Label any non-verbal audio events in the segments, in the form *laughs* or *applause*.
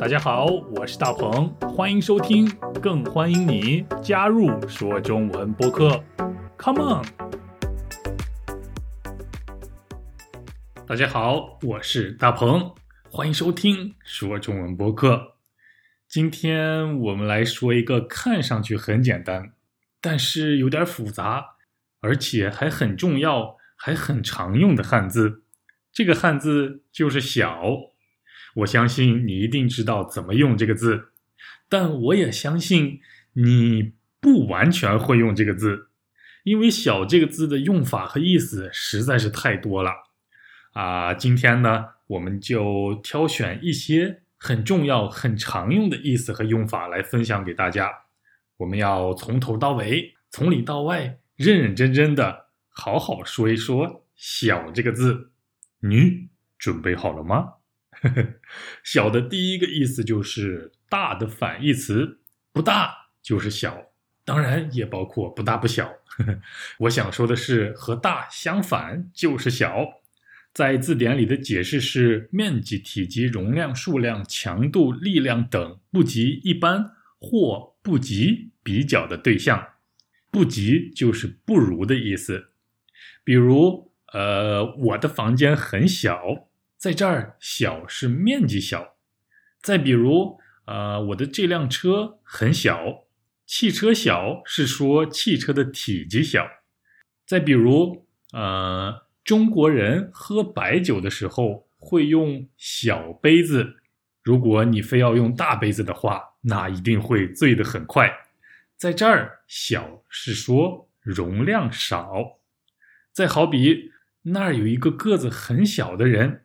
大家好，我是大鹏，欢迎收听，更欢迎你加入说中文播客。Come on！大家好，我是大鹏，欢迎收听说中文播客。今天我们来说一个看上去很简单，但是有点复杂，而且还很重要，还很常用的汉字。这个汉字就是“小”。我相信你一定知道怎么用这个字，但我也相信你不完全会用这个字，因为“小”这个字的用法和意思实在是太多了。啊，今天呢，我们就挑选一些很重要、很常用的意思和用法来分享给大家。我们要从头到尾、从里到外、认认真真的好好说一说“小”这个字。你准备好了吗？*laughs* 小的第一个意思就是大的反义词，不大就是小，当然也包括不大不小。*laughs* 我想说的是，和大相反就是小。在字典里的解释是：面积、体积、容量、数量、强度、力量等不及一般或不及比较的对象，不及就是不如的意思。比如，呃，我的房间很小。在这儿，小是面积小。再比如，呃，我的这辆车很小，汽车小是说汽车的体积小。再比如，呃，中国人喝白酒的时候会用小杯子，如果你非要用大杯子的话，那一定会醉得很快。在这儿，小是说容量少。再好比那儿有一个个子很小的人。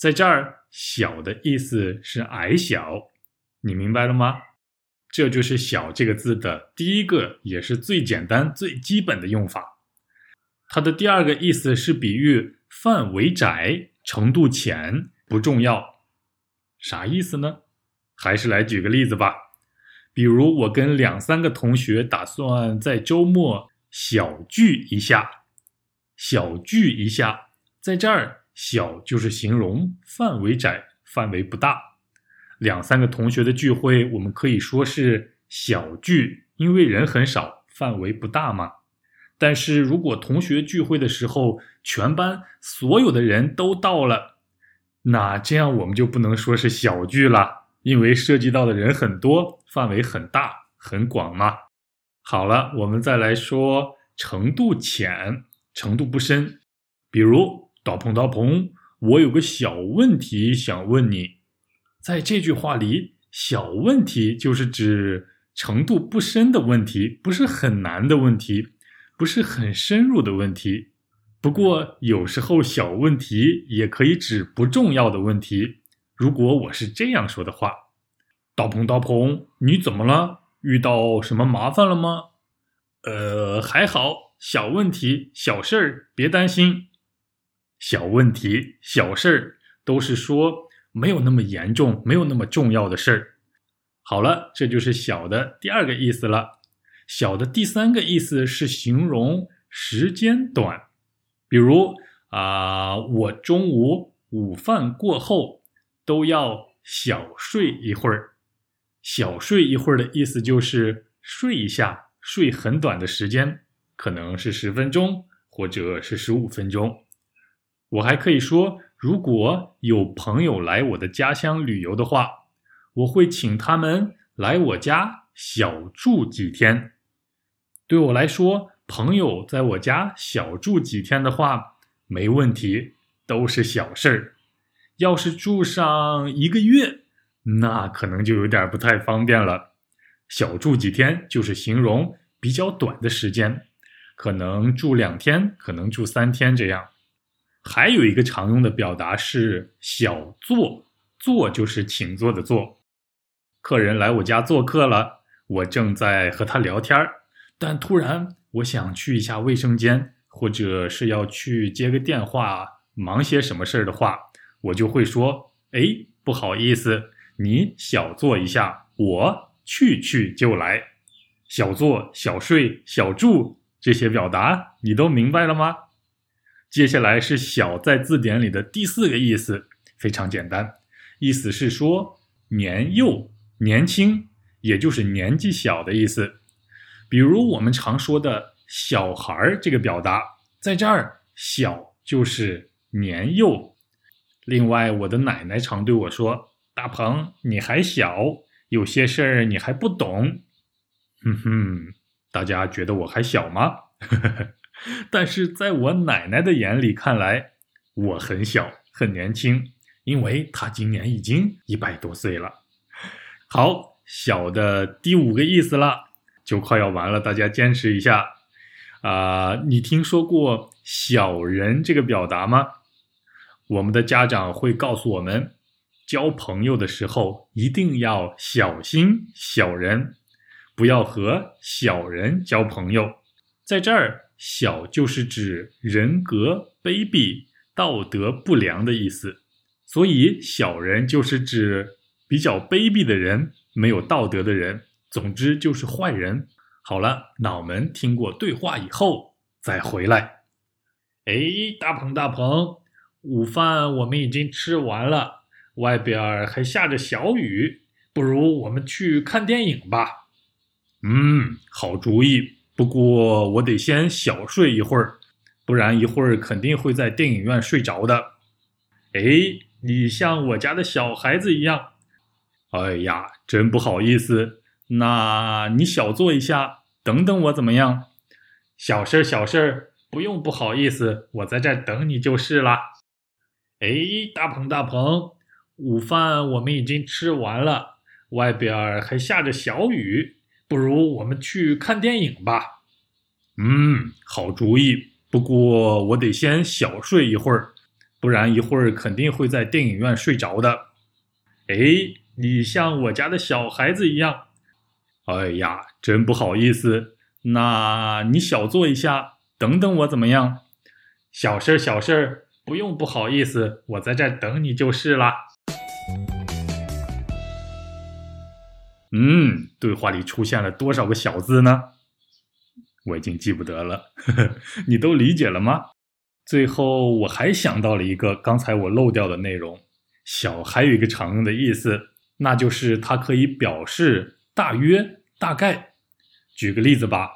在这儿，小的意思是矮小，你明白了吗？这就是“小”这个字的第一个，也是最简单、最基本的用法。它的第二个意思是比喻范围窄、程度浅、不重要。啥意思呢？还是来举个例子吧。比如，我跟两三个同学打算在周末小聚一下，小聚一下，在这儿。小就是形容范围窄、范围不大。两三个同学的聚会，我们可以说是小聚，因为人很少，范围不大嘛。但是如果同学聚会的时候，全班所有的人都到了，那这样我们就不能说是小聚了，因为涉及到的人很多，范围很大、很广嘛。好了，我们再来说程度浅、程度不深，比如。大鹏，大鹏，我有个小问题想问你。在这句话里，“小问题”就是指程度不深的问题，不是很难的问题，不是很深入的问题。不过，有时候小问题也可以指不重要的问题。如果我是这样说的话，“大鹏，大鹏，你怎么了？遇到什么麻烦了吗？”呃，还好，小问题，小事儿，别担心。小问题、小事儿都是说没有那么严重、没有那么重要的事儿。好了，这就是小的第二个意思了。小的第三个意思是形容时间短，比如啊，我中午午饭过后都要小睡一会儿。小睡一会儿的意思就是睡一下，睡很短的时间，可能是十分钟或者是十五分钟。我还可以说，如果有朋友来我的家乡旅游的话，我会请他们来我家小住几天。对我来说，朋友在我家小住几天的话，没问题，都是小事儿。要是住上一个月，那可能就有点不太方便了。小住几天就是形容比较短的时间，可能住两天，可能住三天这样。还有一个常用的表达是“小坐”，坐就是请坐的坐。客人来我家做客了，我正在和他聊天儿，但突然我想去一下卫生间，或者是要去接个电话，忙些什么事儿的话，我就会说：“哎，不好意思，你小坐一下，我去去就来。”小坐、小睡、小住这些表达，你都明白了吗？接下来是“小”在字典里的第四个意思，非常简单，意思是说年幼、年轻，也就是年纪小的意思。比如我们常说的“小孩儿”这个表达，在这儿“小”就是年幼。另外，我的奶奶常对我说：“大鹏，你还小，有些事儿你还不懂。”哼哼，大家觉得我还小吗？呵呵呵 *laughs* 但是在我奶奶的眼里看来，我很小，很年轻，因为她今年已经一百多岁了。好，小的第五个意思了，就快要完了，大家坚持一下。啊，你听说过“小人”这个表达吗？我们的家长会告诉我们，交朋友的时候一定要小心小人，不要和小人交朋友。在这儿。小就是指人格卑鄙、道德不良的意思，所以小人就是指比较卑鄙的人、没有道德的人，总之就是坏人。好了，那我们听过对话以后再回来。哎，大鹏大鹏，午饭我们已经吃完了，外边还下着小雨，不如我们去看电影吧。嗯，好主意。不过我得先小睡一会儿，不然一会儿肯定会在电影院睡着的。哎，你像我家的小孩子一样。哎呀，真不好意思。那你小坐一下，等等我怎么样？小事儿，小事儿，不用不好意思，我在这儿等你就是啦。哎，大鹏大鹏，午饭我们已经吃完了，外边还下着小雨。不如我们去看电影吧。嗯，好主意。不过我得先小睡一会儿，不然一会儿肯定会在电影院睡着的。哎，你像我家的小孩子一样。哎呀，真不好意思。那你小坐一下，等等我怎么样？小事儿，小事儿，不用不好意思，我在这儿等你就是了。嗯，对话里出现了多少个小字呢？我已经记不得了呵呵，*laughs* 你都理解了吗？最后我还想到了一个刚才我漏掉的内容，小还有一个常用的意思，那就是它可以表示大约、大概。举个例子吧，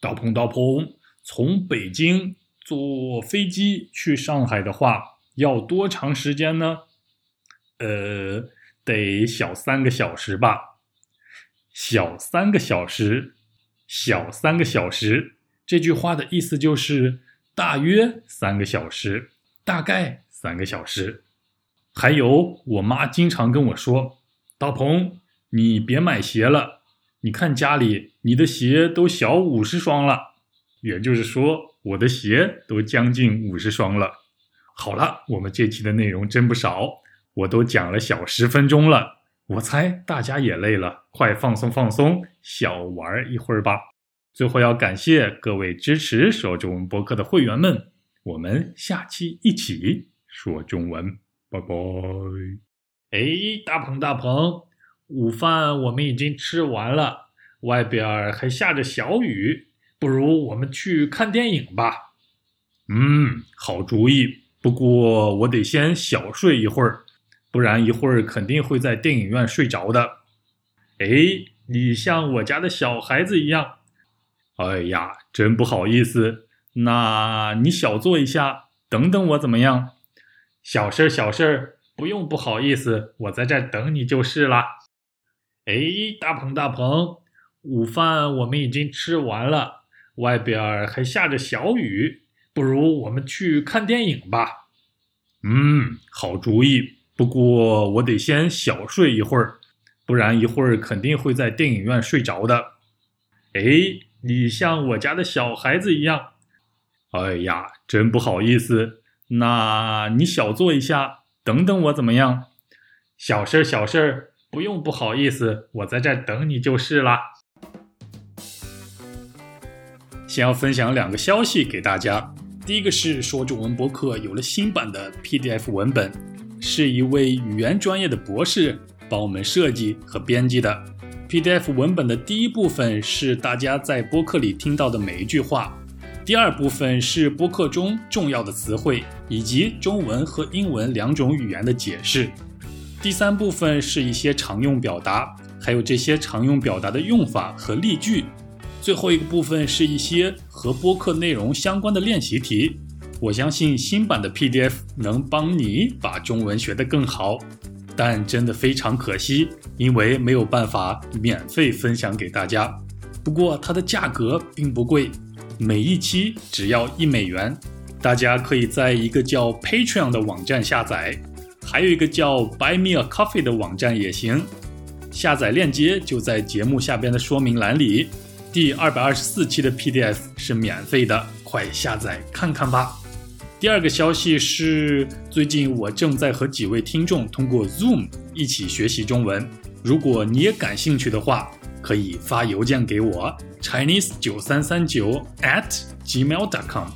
刀鹏刀鹏，从北京坐飞机去上海的话，要多长时间呢？呃，得小三个小时吧。小三个小时，小三个小时，这句话的意思就是大约三个小时，大概三个小时。还有，我妈经常跟我说：“大鹏，你别买鞋了，你看家里你的鞋都小五十双了。”也就是说，我的鞋都将近五十双了。好了，我们这期的内容真不少，我都讲了小十分钟了。我猜大家也累了，快放松放松，小玩一会儿吧。最后要感谢各位支持说中文播客的会员们，我们下期一起说中文，拜拜。哎，大鹏大鹏，午饭我们已经吃完了，外边还下着小雨，不如我们去看电影吧。嗯，好主意。不过我得先小睡一会儿。不然一会儿肯定会在电影院睡着的。哎，你像我家的小孩子一样。哎呀，真不好意思。那你小坐一下，等等我怎么样？小事儿，小事儿，不用不好意思，我在这儿等你就是啦。哎，大鹏大鹏，午饭我们已经吃完了，外边还下着小雨，不如我们去看电影吧。嗯，好主意。不过我得先小睡一会儿，不然一会儿肯定会在电影院睡着的。哎，你像我家的小孩子一样。哎呀，真不好意思。那你小坐一下，等等我怎么样？小事儿，小事儿，不用不好意思，我在这儿等你就是啦。先要分享两个消息给大家，第一个是说中文博客有了新版的 PDF 文本。是一位语言专业的博士帮我们设计和编辑的 PDF 文本的第一部分是大家在播客里听到的每一句话，第二部分是播客中重要的词汇以及中文和英文两种语言的解释。第三部分是一些常用表达，还有这些常用表达的用法和例句。最后一个部分是一些和播客内容相关的练习题。我相信新版的 PDF 能帮你把中文学得更好，但真的非常可惜，因为没有办法免费分享给大家。不过它的价格并不贵，每一期只要一美元。大家可以在一个叫 Patreon 的网站下载，还有一个叫 Buy Me a Coffee 的网站也行。下载链接就在节目下边的说明栏里。第二百二十四期的 PDF 是免费的，快下载看看吧。第二个消息是，最近我正在和几位听众通过 Zoom 一起学习中文。如果你也感兴趣的话，可以发邮件给我 Chinese 九三三九 at gmail.com。